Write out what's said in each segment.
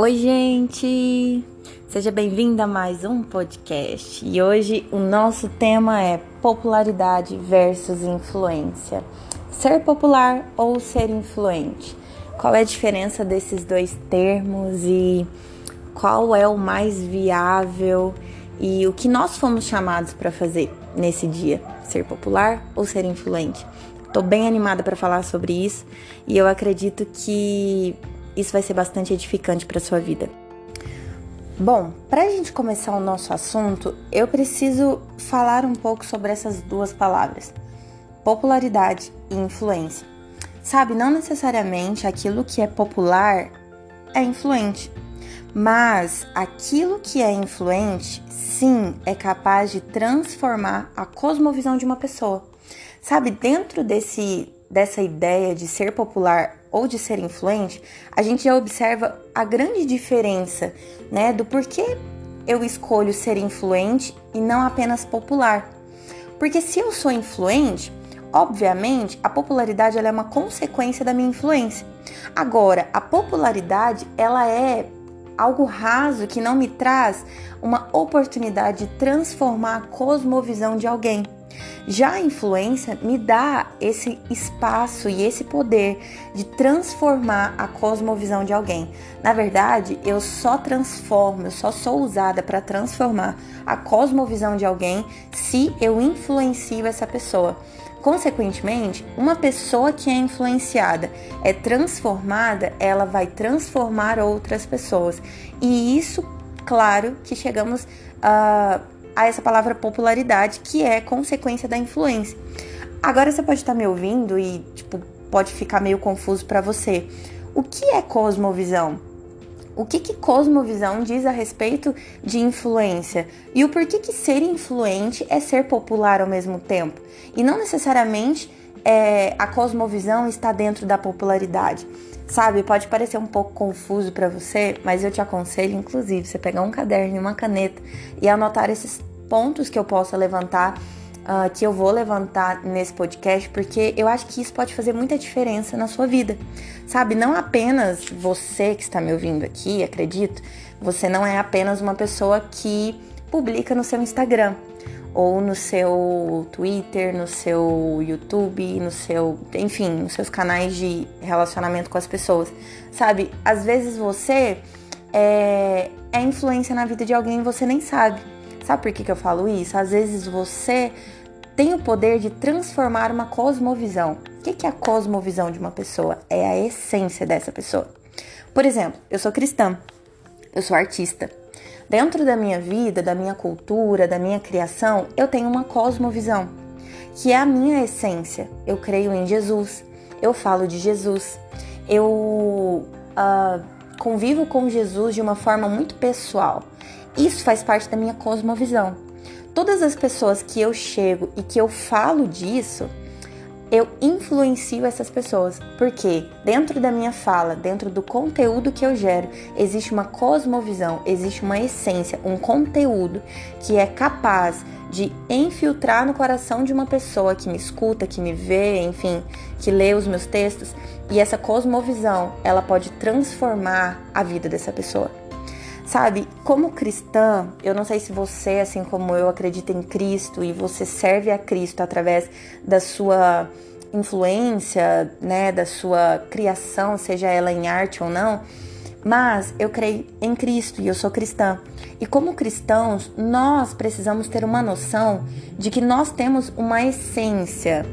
Oi, gente! Seja bem-vinda a mais um podcast. E hoje o nosso tema é popularidade versus influência. Ser popular ou ser influente? Qual é a diferença desses dois termos e qual é o mais viável e o que nós fomos chamados para fazer nesse dia? Ser popular ou ser influente? Tô bem animada para falar sobre isso e eu acredito que isso vai ser bastante edificante para sua vida. Bom, para a gente começar o nosso assunto, eu preciso falar um pouco sobre essas duas palavras: popularidade e influência. Sabe, não necessariamente aquilo que é popular é influente, mas aquilo que é influente, sim, é capaz de transformar a cosmovisão de uma pessoa. Sabe, dentro desse dessa ideia de ser popular ou de ser influente, a gente já observa a grande diferença, né, do porquê eu escolho ser influente e não apenas popular. Porque se eu sou influente, obviamente, a popularidade ela é uma consequência da minha influência. Agora, a popularidade, ela é algo raso que não me traz uma oportunidade de transformar a cosmovisão de alguém. Já a influência me dá esse espaço e esse poder de transformar a cosmovisão de alguém. Na verdade, eu só transformo, eu só sou usada para transformar a cosmovisão de alguém se eu influencio essa pessoa. Consequentemente, uma pessoa que é influenciada, é transformada, ela vai transformar outras pessoas. E isso, claro, que chegamos a. Uh, a essa palavra popularidade, que é consequência da influência. Agora você pode estar me ouvindo e tipo pode ficar meio confuso para você. O que é cosmovisão? O que, que cosmovisão diz a respeito de influência? E o porquê que ser influente é ser popular ao mesmo tempo? E não necessariamente é, a cosmovisão está dentro da popularidade. Sabe, pode parecer um pouco confuso para você, mas eu te aconselho, inclusive, você pegar um caderno e uma caneta e anotar esses pontos que eu possa levantar, uh, que eu vou levantar nesse podcast, porque eu acho que isso pode fazer muita diferença na sua vida. Sabe, não apenas você que está me ouvindo aqui, acredito, você não é apenas uma pessoa que publica no seu Instagram ou no seu Twitter, no seu YouTube, no seu, enfim, nos seus canais de relacionamento com as pessoas. Sabe, às vezes você é, é influência na vida de alguém e você nem sabe. Sabe por que, que eu falo isso? Às vezes você tem o poder de transformar uma cosmovisão. O que, que é a cosmovisão de uma pessoa? É a essência dessa pessoa. Por exemplo, eu sou cristã, eu sou artista. Dentro da minha vida, da minha cultura, da minha criação, eu tenho uma cosmovisão, que é a minha essência. Eu creio em Jesus, eu falo de Jesus, eu uh, convivo com Jesus de uma forma muito pessoal. Isso faz parte da minha cosmovisão. Todas as pessoas que eu chego e que eu falo disso, eu influencio essas pessoas, porque dentro da minha fala, dentro do conteúdo que eu gero, existe uma cosmovisão, existe uma essência, um conteúdo que é capaz de infiltrar no coração de uma pessoa que me escuta, que me vê, enfim, que lê os meus textos, e essa cosmovisão, ela pode transformar a vida dessa pessoa. Sabe, como cristã, eu não sei se você, assim como eu, acredita em Cristo e você serve a Cristo através da sua influência, né, da sua criação, seja ela em arte ou não, mas eu creio em Cristo e eu sou cristã. E como cristãos, nós precisamos ter uma noção de que nós temos uma essência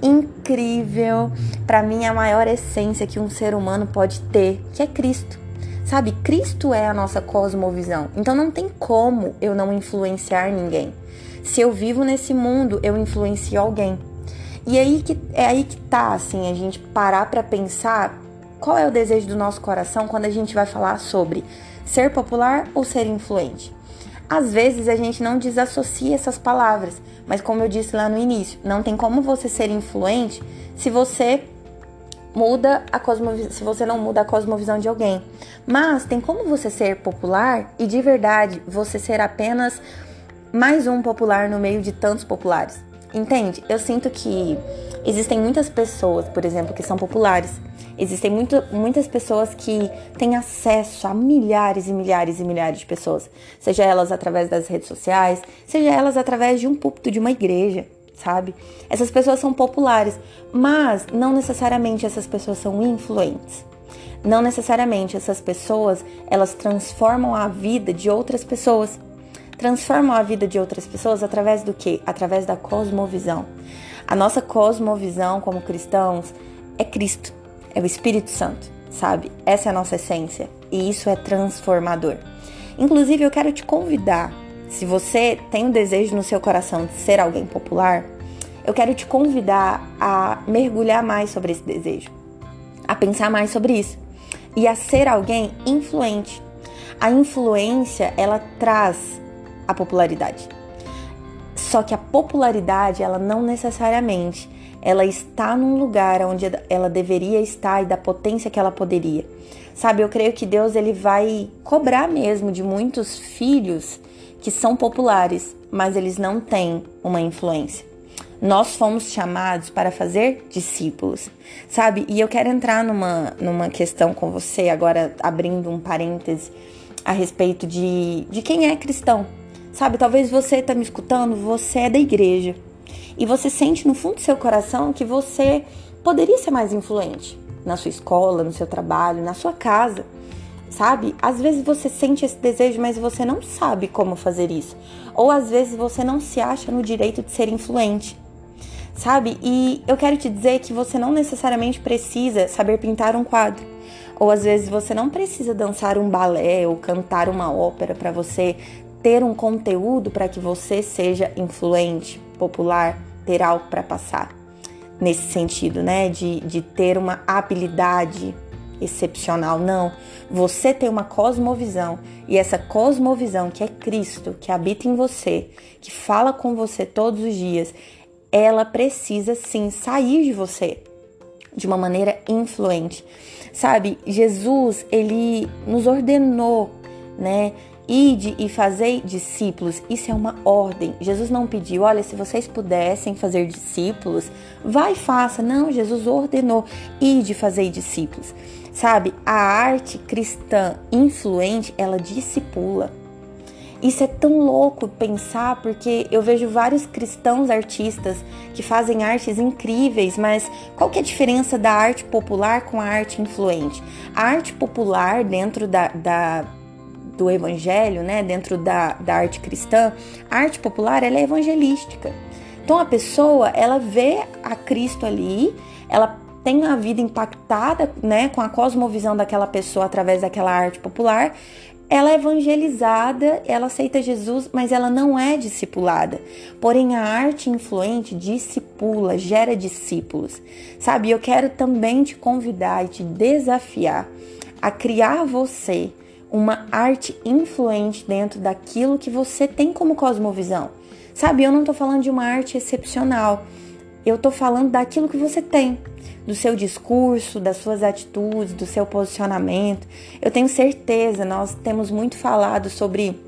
incrível, para mim a maior essência que um ser humano pode ter, que é Cristo. Sabe, Cristo é a nossa cosmovisão. Então não tem como eu não influenciar ninguém. Se eu vivo nesse mundo, eu influencio alguém. E aí que é aí que tá assim, a gente parar para pensar qual é o desejo do nosso coração quando a gente vai falar sobre ser popular ou ser influente. Às vezes a gente não desassocia essas palavras, mas como eu disse lá no início, não tem como você ser influente se você muda a cosmovisão, se você não muda a cosmovisão de alguém. Mas tem como você ser popular e de verdade você ser apenas mais um popular no meio de tantos populares. Entende? Eu sinto que existem muitas pessoas, por exemplo, que são populares Existem muito, muitas pessoas que têm acesso a milhares e milhares e milhares de pessoas, seja elas através das redes sociais, seja elas através de um púlpito de uma igreja, sabe? Essas pessoas são populares, mas não necessariamente essas pessoas são influentes. Não necessariamente essas pessoas, elas transformam a vida de outras pessoas. Transformam a vida de outras pessoas através do que? Através da cosmovisão. A nossa cosmovisão como cristãos é Cristo, é o Espírito Santo, sabe? Essa é a nossa essência e isso é transformador. Inclusive, eu quero te convidar, se você tem o desejo no seu coração de ser alguém popular, eu quero te convidar a mergulhar mais sobre esse desejo, a pensar mais sobre isso e a ser alguém influente. A influência, ela traz a popularidade. Só que a popularidade, ela não necessariamente ela está num lugar onde ela deveria estar e da potência que ela poderia. Sabe, eu creio que Deus ele vai cobrar mesmo de muitos filhos que são populares, mas eles não têm uma influência. Nós fomos chamados para fazer discípulos, sabe? E eu quero entrar numa, numa questão com você, agora abrindo um parêntese a respeito de, de quem é cristão. Sabe, talvez você está me escutando, você é da igreja e você sente no fundo do seu coração que você poderia ser mais influente na sua escola, no seu trabalho, na sua casa. Sabe? Às vezes você sente esse desejo, mas você não sabe como fazer isso. Ou às vezes você não se acha no direito de ser influente sabe? E eu quero te dizer que você não necessariamente precisa saber pintar um quadro. Ou às vezes você não precisa dançar um balé ou cantar uma ópera para você ter um conteúdo para que você seja influente, popular, ter algo para passar. Nesse sentido, né? De, de ter uma habilidade excepcional. Não. Você tem uma cosmovisão. E essa cosmovisão que é Cristo, que habita em você, que fala com você todos os dias, ela precisa sim sair de você de uma maneira influente. Sabe, Jesus, ele nos ordenou, né? Ide e fazei discípulos. Isso é uma ordem. Jesus não pediu, olha, se vocês pudessem fazer discípulos, vai e faça. Não, Jesus ordenou, ide e fazei discípulos. Sabe, a arte cristã influente, ela discipula. Isso é tão louco pensar porque eu vejo vários cristãos artistas que fazem artes incríveis, mas qual que é a diferença da arte popular com a arte influente? A arte popular dentro da, da do evangelho, né, dentro da, da arte cristã, a arte popular ela é evangelística. Então a pessoa ela vê a Cristo ali, ela tem a vida impactada, né, com a cosmovisão daquela pessoa através daquela arte popular, ela é evangelizada, ela aceita Jesus, mas ela não é discipulada. Porém, a arte influente discipula, gera discípulos. Sabe, eu quero também te convidar e te desafiar a criar você uma arte influente dentro daquilo que você tem como cosmovisão. Sabe, eu não tô falando de uma arte excepcional. Eu tô falando daquilo que você tem do seu discurso, das suas atitudes, do seu posicionamento. Eu tenho certeza, nós temos muito falado sobre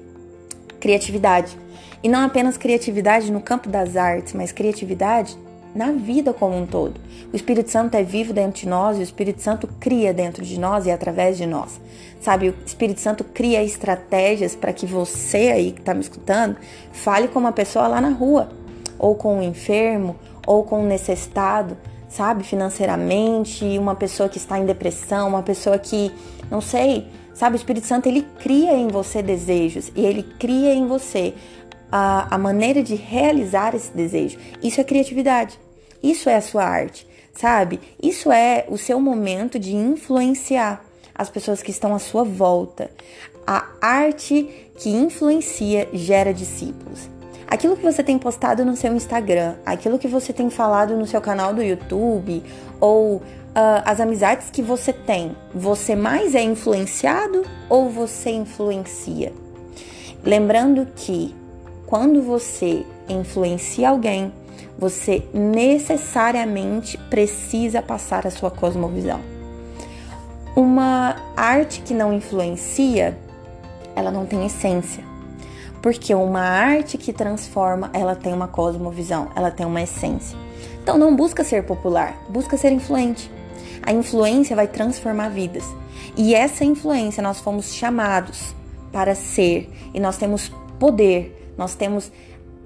criatividade. E não apenas criatividade no campo das artes, mas criatividade na vida como um todo. O Espírito Santo é vivo dentro de nós e o Espírito Santo cria dentro de nós e através de nós. Sabe, o Espírito Santo cria estratégias para que você aí que está me escutando fale com uma pessoa lá na rua, ou com um enfermo, ou com um necessitado, sabe, financeiramente, uma pessoa que está em depressão, uma pessoa que, não sei, sabe, o Espírito Santo ele cria em você desejos e ele cria em você a, a maneira de realizar esse desejo. Isso é criatividade, isso é a sua arte, sabe? Isso é o seu momento de influenciar as pessoas que estão à sua volta. A arte que influencia gera discípulos aquilo que você tem postado no seu Instagram, aquilo que você tem falado no seu canal do YouTube ou uh, as amizades que você tem, você mais é influenciado ou você influencia? Lembrando que quando você influencia alguém, você necessariamente precisa passar a sua cosmovisão. Uma arte que não influencia, ela não tem essência. Porque uma arte que transforma, ela tem uma cosmovisão, ela tem uma essência. Então não busca ser popular, busca ser influente. A influência vai transformar vidas. E essa influência nós fomos chamados para ser, e nós temos poder, nós temos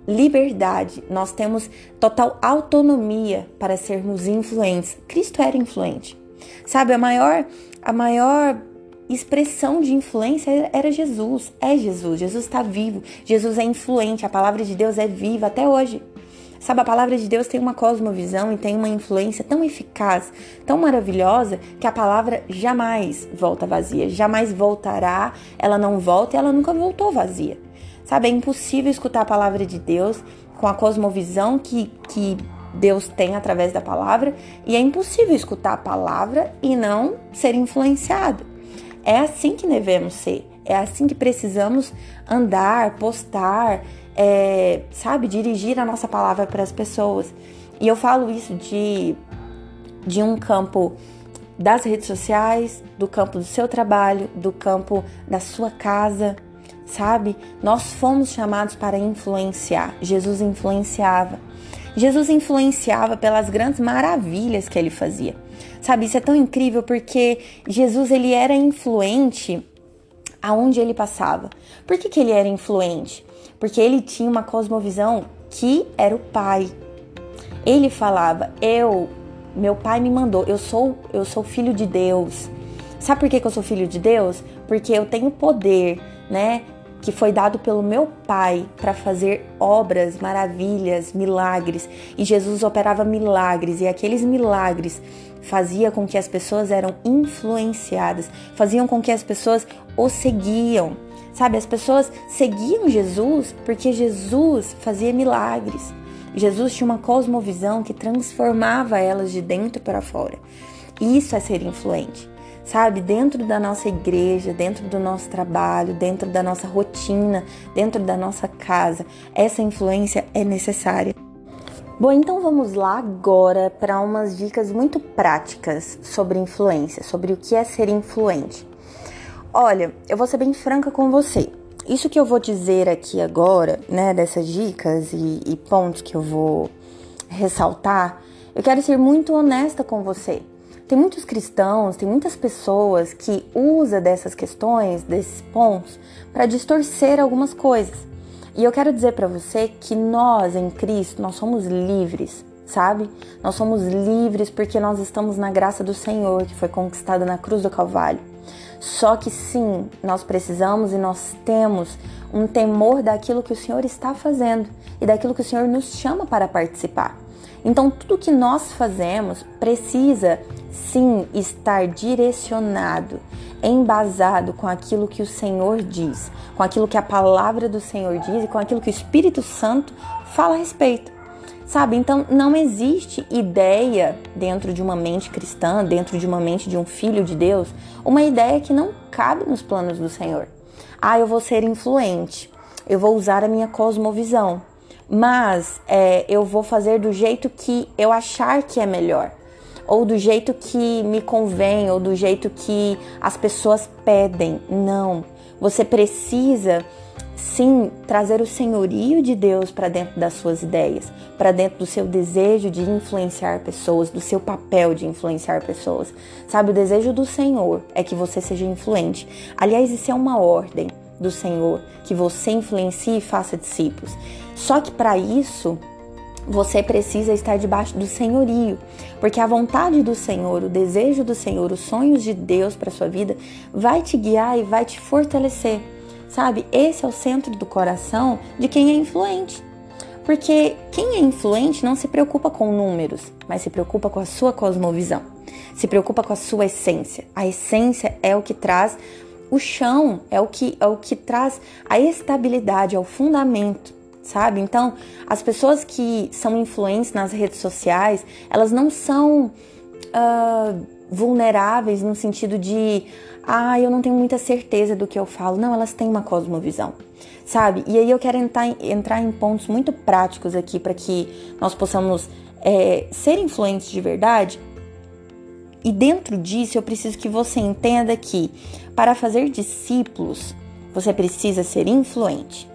liberdade, nós temos total autonomia para sermos influentes. Cristo era influente. Sabe, a maior a maior expressão de influência era Jesus, é Jesus. Jesus está vivo, Jesus é influente, a palavra de Deus é viva até hoje. Sabe, a palavra de Deus tem uma cosmovisão e tem uma influência tão eficaz, tão maravilhosa, que a palavra jamais volta vazia, jamais voltará, ela não volta e ela nunca voltou vazia. Sabe, é impossível escutar a palavra de Deus com a cosmovisão que, que Deus tem através da palavra, e é impossível escutar a palavra e não ser influenciado. É assim que devemos ser, é assim que precisamos andar, postar, é, sabe, dirigir a nossa palavra para as pessoas. E eu falo isso de, de um campo das redes sociais, do campo do seu trabalho, do campo da sua casa, sabe? Nós fomos chamados para influenciar. Jesus influenciava. Jesus influenciava pelas grandes maravilhas que ele fazia. Sabe, isso é tão incrível porque Jesus ele era influente aonde ele passava. Por que, que ele era influente? porque ele tinha uma cosmovisão que era o pai. Ele falava: "Eu, meu pai me mandou, eu sou eu sou filho de Deus". Sabe por que, que eu sou filho de Deus? Porque eu tenho poder, né? Que foi dado pelo meu Pai para fazer obras, maravilhas, milagres. E Jesus operava milagres, e aqueles milagres fazia com que as pessoas eram influenciadas, faziam com que as pessoas o seguiam. Sabe, as pessoas seguiam Jesus porque Jesus fazia milagres. Jesus tinha uma cosmovisão que transformava elas de dentro para fora. Isso é ser influente. Sabe, dentro da nossa igreja, dentro do nosso trabalho, dentro da nossa rotina, dentro da nossa casa, essa influência é necessária. Bom, então vamos lá agora para umas dicas muito práticas sobre influência, sobre o que é ser influente. Olha, eu vou ser bem franca com você. Isso que eu vou dizer aqui agora, né, dessas dicas e, e pontos que eu vou ressaltar, eu quero ser muito honesta com você. Tem muitos cristãos, tem muitas pessoas que usam dessas questões, desses pontos, para distorcer algumas coisas. E eu quero dizer para você que nós em Cristo, nós somos livres, sabe? Nós somos livres porque nós estamos na graça do Senhor, que foi conquistada na cruz do Calvário. Só que sim, nós precisamos e nós temos um temor daquilo que o Senhor está fazendo e daquilo que o Senhor nos chama para participar. Então, tudo que nós fazemos precisa sim estar direcionado, embasado com aquilo que o Senhor diz, com aquilo que a palavra do Senhor diz e com aquilo que o Espírito Santo fala a respeito. Sabe? Então não existe ideia dentro de uma mente cristã, dentro de uma mente de um filho de Deus, uma ideia que não cabe nos planos do Senhor. Ah, eu vou ser influente, eu vou usar a minha cosmovisão, mas é, eu vou fazer do jeito que eu achar que é melhor, ou do jeito que me convém, ou do jeito que as pessoas pedem. Não, você precisa sim trazer o senhorio de Deus para dentro das suas ideias, para dentro do seu desejo de influenciar pessoas, do seu papel de influenciar pessoas. Sabe, o desejo do Senhor é que você seja influente. Aliás, isso é uma ordem do Senhor, que você influencie e faça discípulos. Só que para isso, você precisa estar debaixo do senhorio, porque a vontade do Senhor, o desejo do Senhor, os sonhos de Deus para sua vida vai te guiar e vai te fortalecer. Sabe? Esse é o centro do coração de quem é influente. Porque quem é influente não se preocupa com números, mas se preocupa com a sua cosmovisão, se preocupa com a sua essência. A essência é o que traz o chão, é o que, é o que traz a estabilidade, é o fundamento, sabe? Então, as pessoas que são influentes nas redes sociais, elas não são uh, vulneráveis no sentido de ah, eu não tenho muita certeza do que eu falo. Não, elas têm uma cosmovisão, sabe? E aí eu quero entrar, entrar em pontos muito práticos aqui para que nós possamos é, ser influentes de verdade. E dentro disso eu preciso que você entenda que para fazer discípulos você precisa ser influente.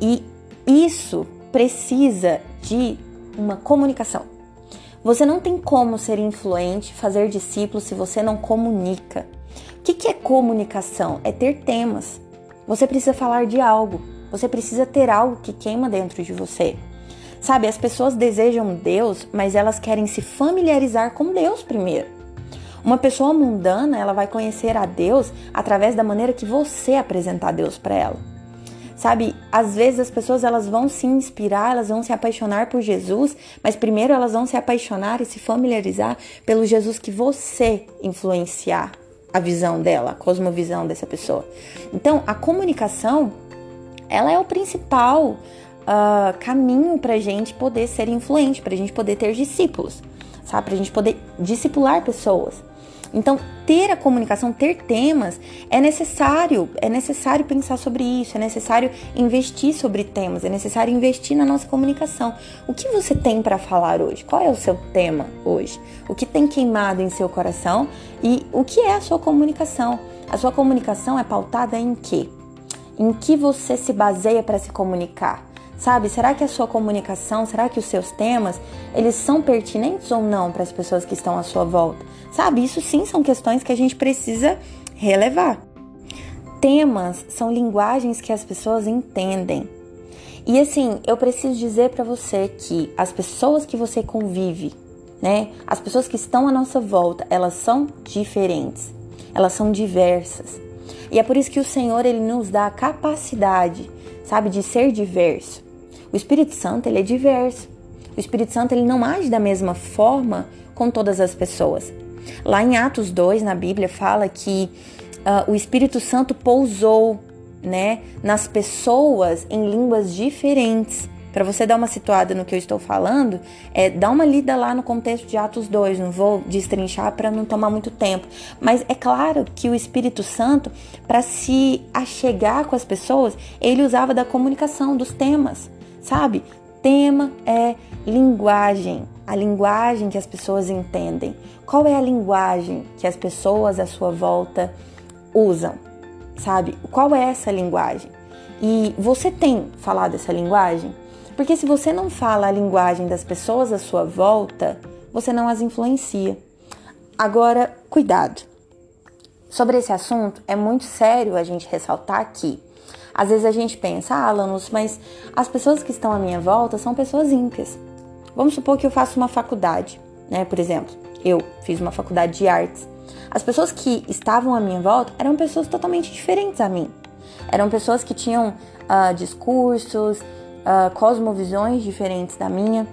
E isso precisa de uma comunicação. Você não tem como ser influente, fazer discípulos se você não comunica. O que, é comunicação? É ter temas. Você precisa falar de algo. Você precisa ter algo que queima dentro de você. Sabe, as pessoas desejam Deus, mas elas querem se familiarizar com Deus primeiro. Uma pessoa mundana, ela vai conhecer a Deus através da maneira que você apresentar Deus para ela. Sabe, às vezes as pessoas elas vão se inspirar, elas vão se apaixonar por Jesus, mas primeiro elas vão se apaixonar e se familiarizar pelo Jesus que você influenciar a visão dela, a cosmovisão dessa pessoa. Então, a comunicação, ela é o principal uh, caminho para a gente poder ser influente, para a gente poder ter discípulos, sabe? Para a gente poder discipular pessoas. Então, ter a comunicação, ter temas, é necessário, é necessário pensar sobre isso, é necessário investir sobre temas, é necessário investir na nossa comunicação. O que você tem para falar hoje? Qual é o seu tema hoje? O que tem queimado em seu coração e o que é a sua comunicação? A sua comunicação é pautada em quê? Em que você se baseia para se comunicar? Sabe, será que a sua comunicação, será que os seus temas, eles são pertinentes ou não para as pessoas que estão à sua volta? Sabe, isso sim são questões que a gente precisa relevar. Temas são linguagens que as pessoas entendem. E assim, eu preciso dizer para você que as pessoas que você convive, né? As pessoas que estão à nossa volta, elas são diferentes. Elas são diversas. E é por isso que o Senhor ele nos dá a capacidade, sabe, de ser diverso. O Espírito Santo, ele é diverso. O Espírito Santo, ele não age da mesma forma com todas as pessoas. Lá em Atos 2, na Bíblia, fala que uh, o Espírito Santo pousou, né, nas pessoas em línguas diferentes. Para você dar uma situada no que eu estou falando, é, dá uma lida lá no contexto de Atos 2, não vou destrinchar para não tomar muito tempo. Mas é claro que o Espírito Santo, para se achegar com as pessoas, ele usava da comunicação, dos temas sabe? Tema é linguagem, a linguagem que as pessoas entendem. Qual é a linguagem que as pessoas à sua volta usam? Sabe? Qual é essa linguagem? E você tem falado essa linguagem? Porque se você não fala a linguagem das pessoas à sua volta, você não as influencia. Agora, cuidado. Sobre esse assunto, é muito sério a gente ressaltar aqui às vezes a gente pensa, ah, Lanus, mas as pessoas que estão à minha volta são pessoas ímpias. Vamos supor que eu faço uma faculdade, né? Por exemplo, eu fiz uma faculdade de artes. As pessoas que estavam à minha volta eram pessoas totalmente diferentes a mim. Eram pessoas que tinham uh, discursos, uh, cosmovisões diferentes da minha.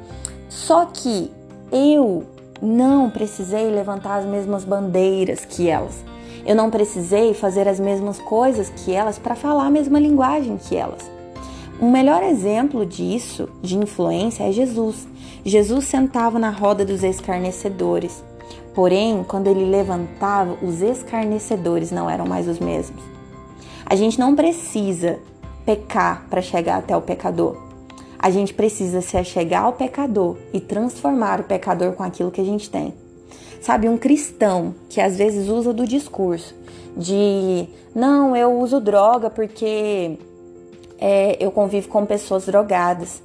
Só que eu não precisei levantar as mesmas bandeiras que elas. Eu não precisei fazer as mesmas coisas que elas para falar a mesma linguagem que elas. Um melhor exemplo disso, de influência, é Jesus. Jesus sentava na roda dos escarnecedores. Porém, quando ele levantava, os escarnecedores não eram mais os mesmos. A gente não precisa pecar para chegar até o pecador. A gente precisa se achegar ao pecador e transformar o pecador com aquilo que a gente tem. Sabe, um cristão que às vezes usa do discurso de não, eu uso droga porque é, eu convivo com pessoas drogadas.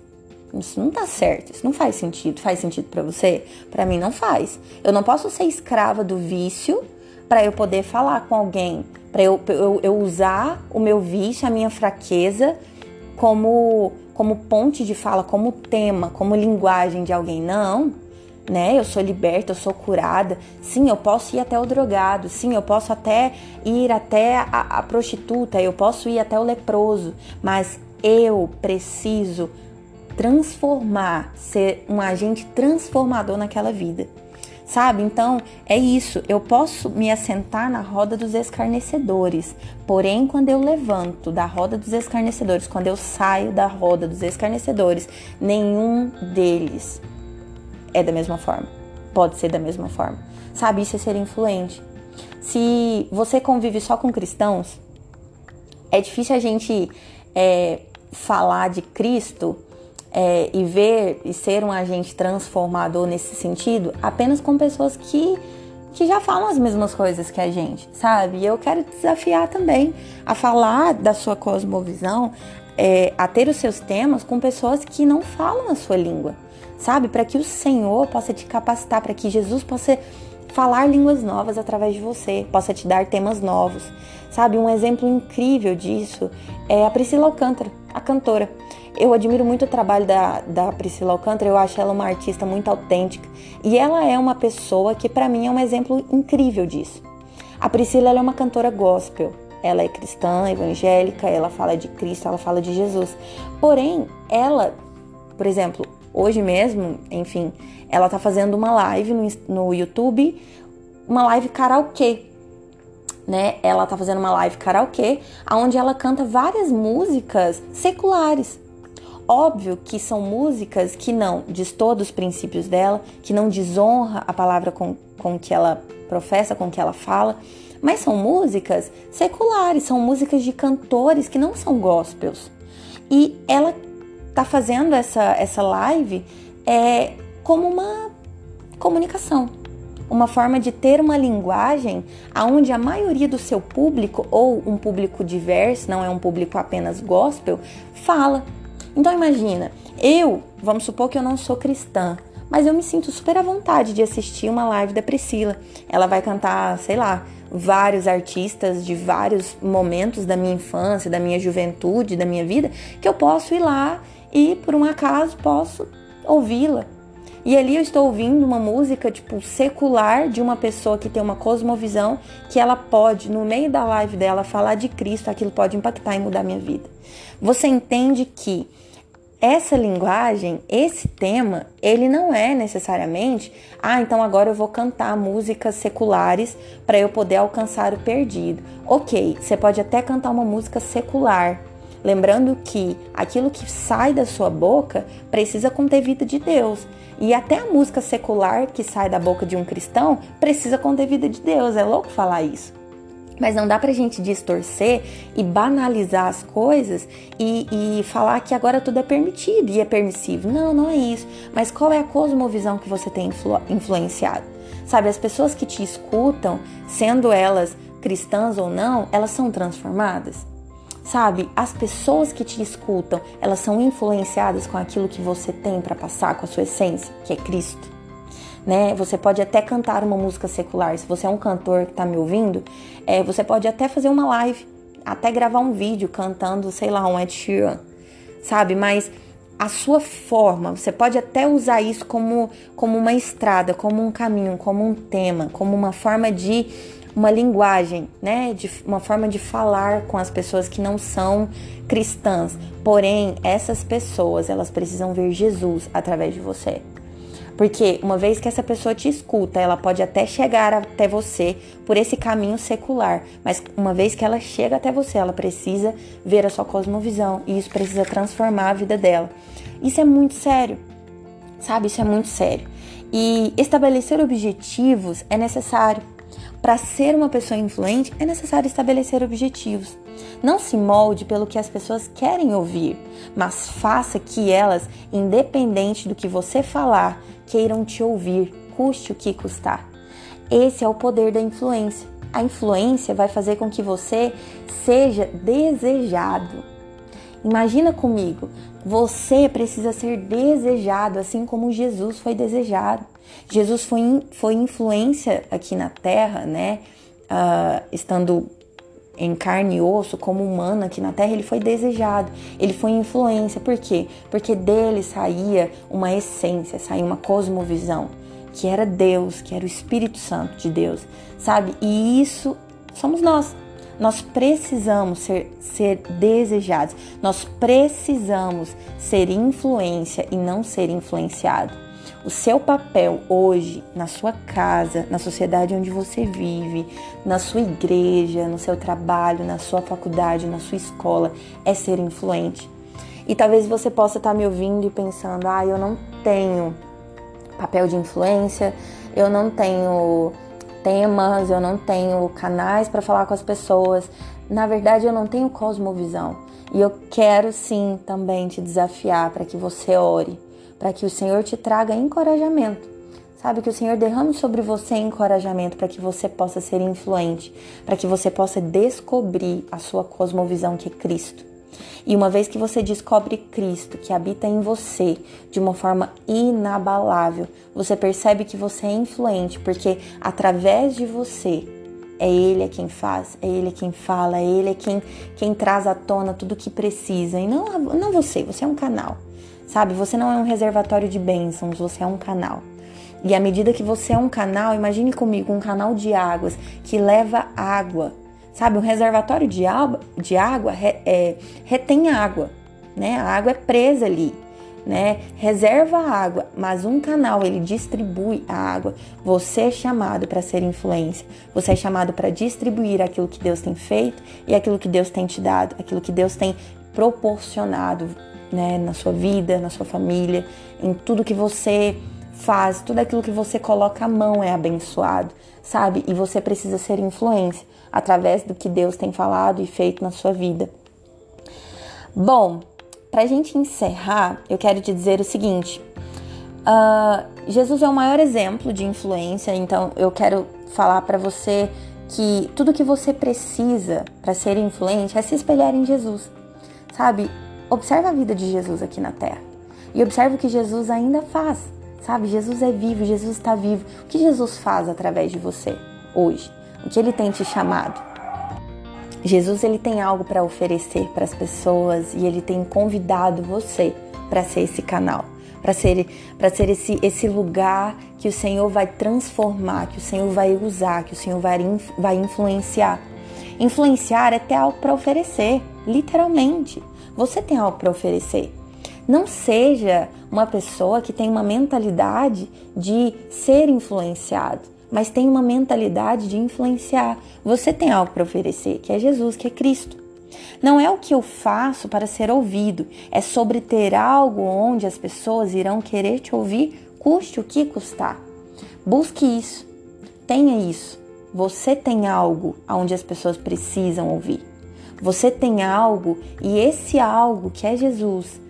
Isso não tá certo, isso não faz sentido. Faz sentido para você? Para mim não faz. Eu não posso ser escrava do vício para eu poder falar com alguém, para eu, eu, eu usar o meu vício, a minha fraqueza como como ponte de fala, como tema, como linguagem de alguém. Não né? Eu sou liberta, eu sou curada. Sim, eu posso ir até o drogado. Sim, eu posso até ir até a, a prostituta. Eu posso ir até o leproso. Mas eu preciso transformar, ser um agente transformador naquela vida. Sabe? Então, é isso. Eu posso me assentar na roda dos escarnecedores. Porém, quando eu levanto da roda dos escarnecedores, quando eu saio da roda dos escarnecedores, nenhum deles é da mesma forma. Pode ser da mesma forma. Sabe, isso é ser influente. Se você convive só com cristãos, é difícil a gente é, falar de Cristo é, e ver e ser um agente transformador nesse sentido apenas com pessoas que, que já falam as mesmas coisas que a gente, sabe? E eu quero te desafiar também a falar da sua cosmovisão, é, a ter os seus temas com pessoas que não falam a sua língua sabe? Para que o Senhor possa te capacitar, para que Jesus possa falar línguas novas através de você, possa te dar temas novos. Sabe, um exemplo incrível disso é a Priscila Alcântara, a cantora. Eu admiro muito o trabalho da, da Priscila Alcântara, eu acho ela uma artista muito autêntica e ela é uma pessoa que para mim é um exemplo incrível disso. A Priscila é uma cantora gospel, ela é cristã, evangélica, ela fala de Cristo, ela fala de Jesus. Porém, ela, por exemplo, hoje mesmo, enfim, ela tá fazendo uma live no, no YouTube, uma live karaokê. Né? Ela tá fazendo uma live karaokê, onde ela canta várias músicas seculares. Óbvio que são músicas que não destoam dos princípios dela, que não desonra a palavra com, com que ela professa, com que ela fala, mas são músicas seculares, são músicas de cantores que não são gospels. E ela tá fazendo essa, essa live é, como uma comunicação, uma forma de ter uma linguagem aonde a maioria do seu público ou um público diverso, não é um público apenas gospel, fala. Então imagina, eu, vamos supor que eu não sou cristã, mas eu me sinto super à vontade de assistir uma live da Priscila. Ela vai cantar, sei lá, vários artistas de vários momentos da minha infância, da minha juventude, da minha vida, que eu posso ir lá e por um acaso posso ouvi-la. E ali eu estou ouvindo uma música tipo secular de uma pessoa que tem uma cosmovisão que ela pode no meio da live dela falar de Cristo, aquilo pode impactar e mudar minha vida. Você entende que essa linguagem, esse tema, ele não é necessariamente, ah, então agora eu vou cantar músicas seculares para eu poder alcançar o perdido. Ok, você pode até cantar uma música secular, lembrando que aquilo que sai da sua boca precisa conter vida de Deus. E até a música secular que sai da boca de um cristão precisa conter vida de Deus. É louco falar isso. Mas não dá pra gente distorcer e banalizar as coisas e, e, falar que agora tudo é permitido e é permissivo. Não, não é isso. Mas qual é a cosmovisão que você tem influ influenciado? Sabe, as pessoas que te escutam, sendo elas cristãs ou não, elas são transformadas. Sabe, as pessoas que te escutam, elas são influenciadas com aquilo que você tem para passar, com a sua essência, que é Cristo né? Você pode até cantar uma música secular. Se você é um cantor que está me ouvindo, é, você pode até fazer uma live, até gravar um vídeo cantando, sei lá, um Ed Sheeran, sabe? Mas a sua forma, você pode até usar isso como, como uma estrada, como um caminho, como um tema, como uma forma de uma linguagem, né, de uma forma de falar com as pessoas que não são cristãs. Porém, essas pessoas, elas precisam ver Jesus através de você. Porque uma vez que essa pessoa te escuta, ela pode até chegar até você por esse caminho secular, mas uma vez que ela chega até você, ela precisa ver a sua cosmovisão e isso precisa transformar a vida dela. Isso é muito sério, sabe? Isso é muito sério. E estabelecer objetivos é necessário. Para ser uma pessoa influente, é necessário estabelecer objetivos. Não se molde pelo que as pessoas querem ouvir, mas faça que elas, independente do que você falar, queiram te ouvir, custe o que custar. Esse é o poder da influência. A influência vai fazer com que você seja desejado. Imagina comigo, você precisa ser desejado, assim como Jesus foi desejado. Jesus foi, foi influência aqui na Terra, né? Uh, estando em carne e osso, como humano aqui na Terra, ele foi desejado, ele foi influência. Por quê? Porque dele saía uma essência, saía uma cosmovisão, que era Deus, que era o Espírito Santo de Deus, sabe? E isso somos nós. Nós precisamos ser, ser desejados, nós precisamos ser influência e não ser influenciado. O seu papel hoje na sua casa, na sociedade onde você vive, na sua igreja, no seu trabalho, na sua faculdade, na sua escola, é ser influente. E talvez você possa estar me ouvindo e pensando: ah, eu não tenho papel de influência, eu não tenho temas, eu não tenho canais para falar com as pessoas. Na verdade, eu não tenho cosmovisão. E eu quero sim também te desafiar para que você ore para que o Senhor te traga encorajamento. Sabe que o Senhor derrame sobre você encorajamento para que você possa ser influente, para que você possa descobrir a sua cosmovisão que é Cristo. E uma vez que você descobre Cristo que habita em você de uma forma inabalável, você percebe que você é influente, porque através de você é Ele é quem faz, é Ele é quem fala, é Ele é quem, quem traz à tona tudo o que precisa. E não, não você, você é um canal. Sabe? Você não é um reservatório de bênçãos, você é um canal. E à medida que você é um canal, imagine comigo um canal de águas que leva água Sabe, um reservatório de água, de água é, retém água, né? A água é presa ali, né? Reserva água, mas um canal ele distribui a água. Você é chamado para ser influência. Você é chamado para distribuir aquilo que Deus tem feito e aquilo que Deus tem te dado, aquilo que Deus tem proporcionado, né, na sua vida, na sua família, em tudo que você faz, tudo aquilo que você coloca a mão é abençoado, sabe? E você precisa ser influência através do que Deus tem falado e feito na sua vida. Bom, para a gente encerrar, eu quero te dizer o seguinte: uh, Jesus é o maior exemplo de influência, então eu quero falar para você que tudo que você precisa para ser influente é se espelhar em Jesus, sabe? Observa a vida de Jesus aqui na Terra e observa o que Jesus ainda faz, sabe? Jesus é vivo, Jesus está vivo. O que Jesus faz através de você hoje? o que ele tem te chamado. Jesus ele tem algo para oferecer para as pessoas e ele tem convidado você para ser esse canal, para ser para ser esse esse lugar que o Senhor vai transformar, que o Senhor vai usar, que o Senhor vai vai influenciar. Influenciar é ter algo para oferecer, literalmente. Você tem algo para oferecer. Não seja uma pessoa que tem uma mentalidade de ser influenciado mas tem uma mentalidade de influenciar. Você tem algo para oferecer, que é Jesus, que é Cristo. Não é o que eu faço para ser ouvido, é sobre ter algo onde as pessoas irão querer te ouvir, custe o que custar. Busque isso, tenha isso. Você tem algo onde as pessoas precisam ouvir. Você tem algo e esse algo que é Jesus,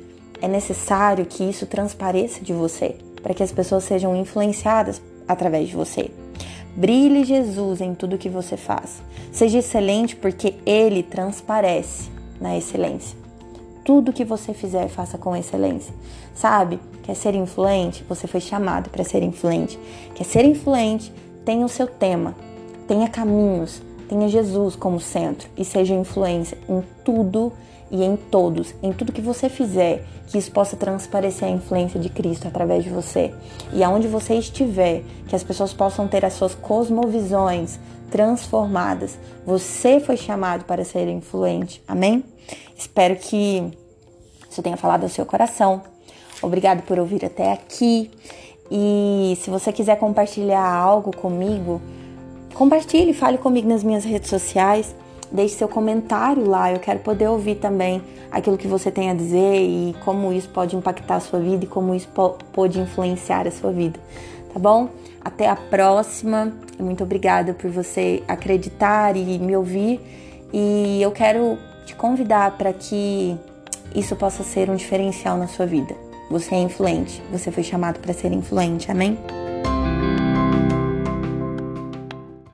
é necessário que isso transpareça de você, para que as pessoas sejam influenciadas através de você. Brilhe Jesus em tudo que você faz. Seja excelente porque ele transparece na excelência. Tudo que você fizer, faça com excelência. Sabe? Quer ser influente? Você foi chamado para ser influente. Quer ser influente? Tenha o seu tema, tenha caminhos, tenha Jesus como centro e seja influência em tudo e em todos, em tudo que você fizer, que isso possa transparecer a influência de Cristo através de você. E aonde você estiver, que as pessoas possam ter as suas cosmovisões transformadas. Você foi chamado para ser influente. Amém? Espero que isso tenha falado ao seu coração. Obrigado por ouvir até aqui. E se você quiser compartilhar algo comigo, compartilhe, fale comigo nas minhas redes sociais. Deixe seu comentário lá, eu quero poder ouvir também aquilo que você tem a dizer e como isso pode impactar a sua vida e como isso pode influenciar a sua vida, tá bom? Até a próxima. Muito obrigada por você acreditar e me ouvir. E eu quero te convidar para que isso possa ser um diferencial na sua vida. Você é influente, você foi chamado para ser influente, amém?